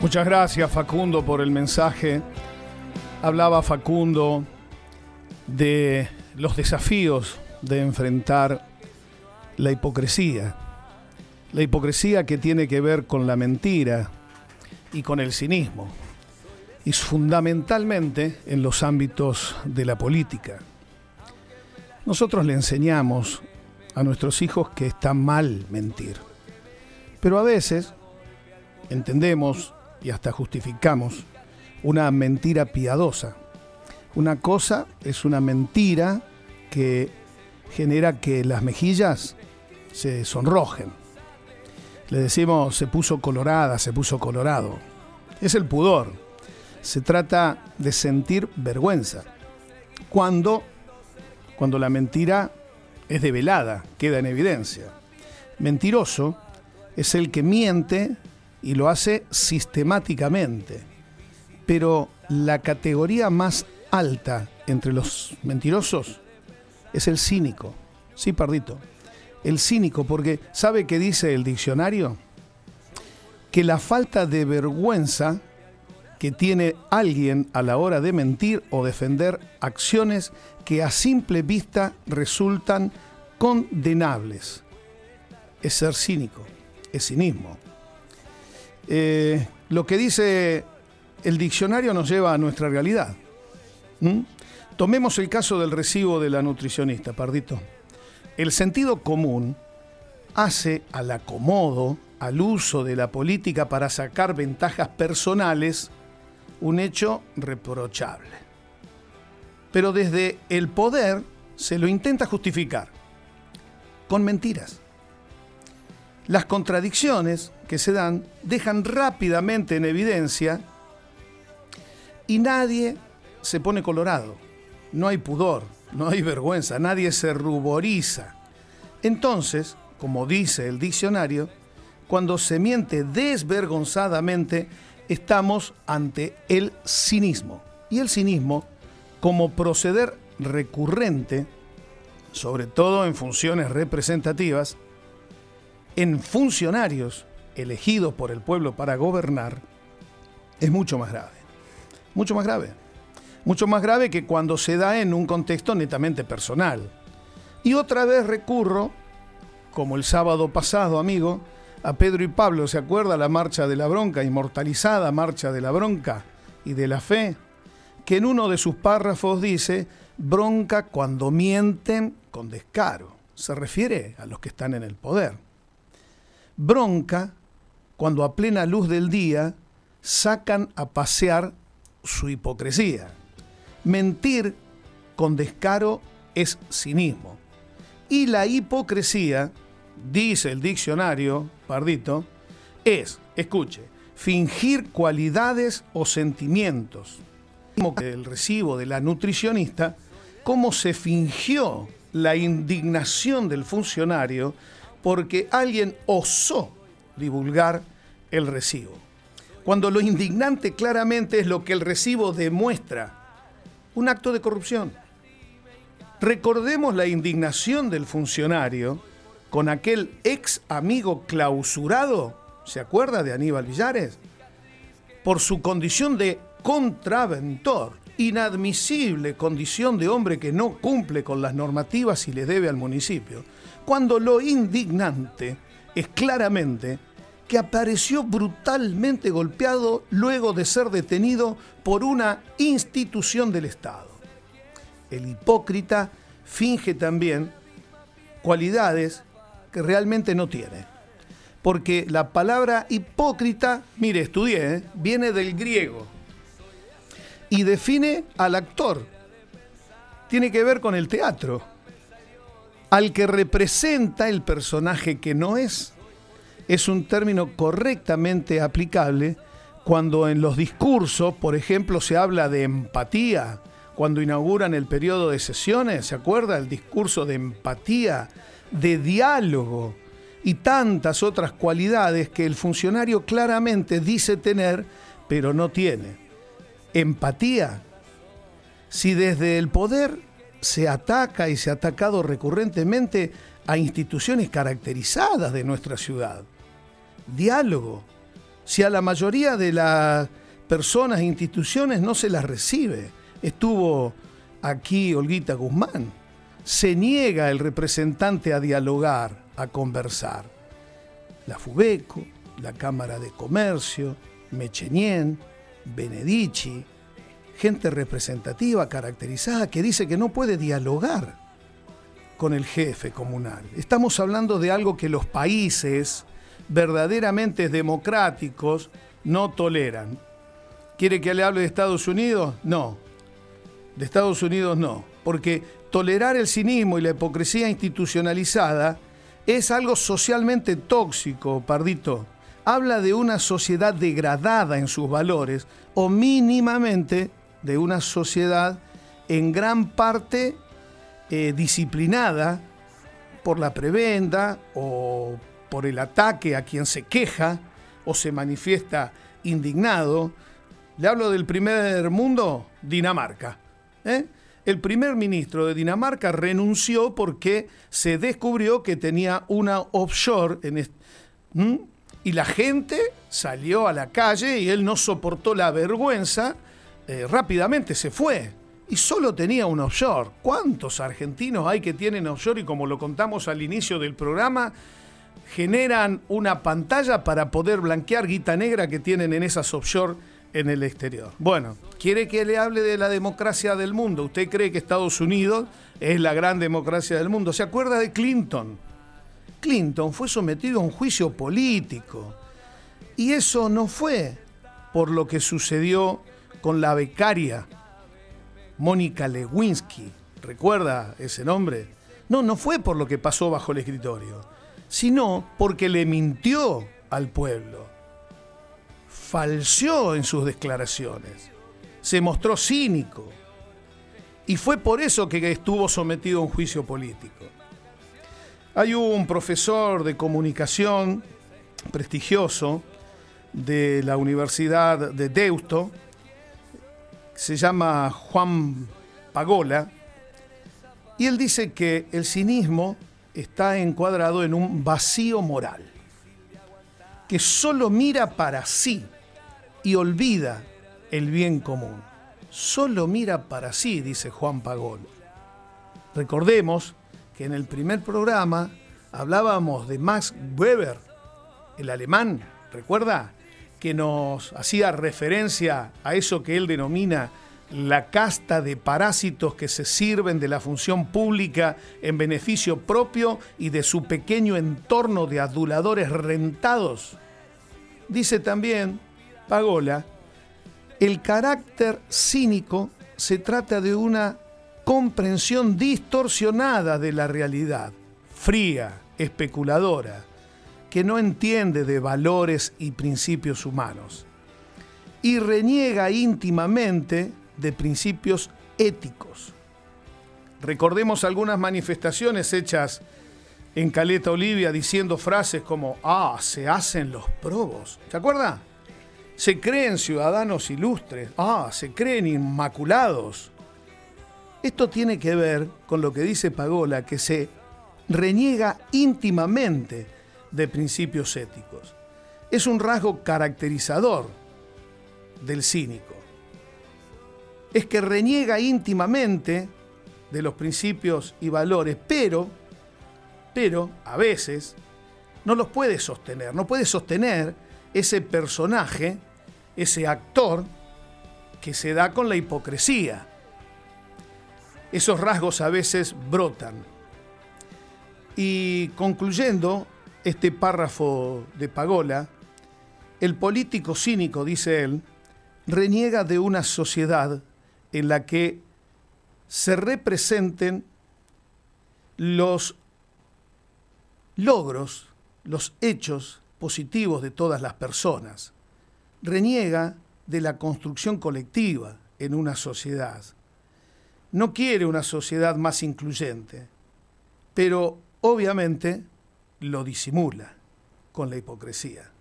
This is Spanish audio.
Muchas gracias Facundo por el mensaje. Hablaba Facundo de los desafíos de enfrentar la hipocresía. La hipocresía que tiene que ver con la mentira y con el cinismo. Y fundamentalmente en los ámbitos de la política. Nosotros le enseñamos a nuestros hijos que está mal mentir. Pero a veces entendemos y hasta justificamos una mentira piadosa. Una cosa es una mentira que genera que las mejillas se sonrojen. Le decimos se puso colorada, se puso colorado. Es el pudor. Se trata de sentir vergüenza. Cuando, cuando la mentira es develada, queda en evidencia. Mentiroso es el que miente y lo hace sistemáticamente. Pero la categoría más alta entre los mentirosos es el cínico. Sí, pardito. El cínico, porque ¿sabe qué dice el diccionario? Que la falta de vergüenza que tiene alguien a la hora de mentir o defender acciones que a simple vista resultan condenables. Es ser cínico, es cinismo. Eh, lo que dice el diccionario nos lleva a nuestra realidad. Tomemos el caso del recibo de la nutricionista, Pardito. El sentido común hace al acomodo, al uso de la política para sacar ventajas personales, un hecho reprochable. Pero desde el poder se lo intenta justificar con mentiras. Las contradicciones que se dan dejan rápidamente en evidencia y nadie se pone colorado. No hay pudor, no hay vergüenza, nadie se ruboriza. Entonces, como dice el diccionario, cuando se miente desvergonzadamente, estamos ante el cinismo. Y el cinismo, como proceder recurrente, sobre todo en funciones representativas, en funcionarios elegidos por el pueblo para gobernar, es mucho más grave. Mucho más grave. Mucho más grave que cuando se da en un contexto netamente personal. Y otra vez recurro, como el sábado pasado, amigo, a Pedro y Pablo, ¿se acuerda la marcha de la bronca, inmortalizada marcha de la bronca y de la fe? Que en uno de sus párrafos dice, bronca cuando mienten con descaro. Se refiere a los que están en el poder. Bronca cuando a plena luz del día sacan a pasear su hipocresía. Mentir con descaro es cinismo. Y la hipocresía, dice el diccionario, Pardito, es, escuche, fingir cualidades o sentimientos. El recibo de la nutricionista, cómo se fingió la indignación del funcionario porque alguien osó divulgar el recibo. Cuando lo indignante claramente es lo que el recibo demuestra, un acto de corrupción. Recordemos la indignación del funcionario con aquel ex amigo clausurado, ¿se acuerda de Aníbal Villares? Por su condición de contraventor, inadmisible condición de hombre que no cumple con las normativas y le debe al municipio, cuando lo indignante es claramente que apareció brutalmente golpeado luego de ser detenido por una institución del Estado. El hipócrita finge también cualidades que realmente no tiene. Porque la palabra hipócrita, mire, estudié, ¿eh? viene del griego y define al actor. Tiene que ver con el teatro. Al que representa el personaje que no es es un término correctamente aplicable cuando en los discursos, por ejemplo, se habla de empatía, cuando inauguran el periodo de sesiones, ¿se acuerda? El discurso de empatía, de diálogo y tantas otras cualidades que el funcionario claramente dice tener, pero no tiene. Empatía. Si desde el poder se ataca y se ha atacado recurrentemente a instituciones caracterizadas de nuestra ciudad, diálogo. Si a la mayoría de las personas e instituciones no se las recibe. Estuvo aquí Olguita Guzmán. Se niega el representante a dialogar, a conversar. La FUBECO, la Cámara de Comercio, Mechenien, Benedici, gente representativa, caracterizada, que dice que no puede dialogar con el jefe comunal. Estamos hablando de algo que los países verdaderamente democráticos no toleran. ¿Quiere que le hable de Estados Unidos? No. De Estados Unidos no. Porque tolerar el cinismo y la hipocresía institucionalizada es algo socialmente tóxico, Pardito. Habla de una sociedad degradada en sus valores o mínimamente de una sociedad en gran parte eh, disciplinada por la prebenda o por el ataque a quien se queja o se manifiesta indignado. Le hablo del primer mundo, Dinamarca. ¿eh? El primer ministro de Dinamarca renunció porque se descubrió que tenía una offshore y la gente salió a la calle y él no soportó la vergüenza eh, rápidamente se fue y solo tenía un offshore. ¿Cuántos argentinos hay que tienen offshore y como lo contamos al inicio del programa, generan una pantalla para poder blanquear guita negra que tienen en esas offshore en el exterior? Bueno, quiere que le hable de la democracia del mundo. ¿Usted cree que Estados Unidos es la gran democracia del mundo? ¿Se acuerda de Clinton? Clinton fue sometido a un juicio político. Y eso no fue por lo que sucedió con la becaria Mónica Lewinsky. ¿Recuerda ese nombre? No, no fue por lo que pasó bajo el escritorio, sino porque le mintió al pueblo. Falseó en sus declaraciones. Se mostró cínico. Y fue por eso que estuvo sometido a un juicio político. Hay un profesor de comunicación prestigioso de la Universidad de Deusto, se llama Juan Pagola, y él dice que el cinismo está encuadrado en un vacío moral, que solo mira para sí y olvida el bien común. Solo mira para sí, dice Juan Pagola. Recordemos que en el primer programa hablábamos de Max Weber, el alemán, ¿recuerda? Que nos hacía referencia a eso que él denomina la casta de parásitos que se sirven de la función pública en beneficio propio y de su pequeño entorno de aduladores rentados. Dice también Pagola, el carácter cínico se trata de una comprensión distorsionada de la realidad, fría, especuladora, que no entiende de valores y principios humanos y reniega íntimamente de principios éticos. Recordemos algunas manifestaciones hechas en Caleta Olivia diciendo frases como, ah, se hacen los probos. ¿Se acuerda? Se creen ciudadanos ilustres, ah, se creen inmaculados. Esto tiene que ver con lo que dice Pagola, que se reniega íntimamente de principios éticos. Es un rasgo caracterizador del cínico. Es que reniega íntimamente de los principios y valores, pero, pero a veces no los puede sostener, no puede sostener ese personaje, ese actor que se da con la hipocresía. Esos rasgos a veces brotan. Y concluyendo, este párrafo de Pagola, el político cínico, dice él, reniega de una sociedad en la que se representen los logros, los hechos positivos de todas las personas. Reniega de la construcción colectiva en una sociedad. No quiere una sociedad más incluyente, pero obviamente lo disimula con la hipocresía.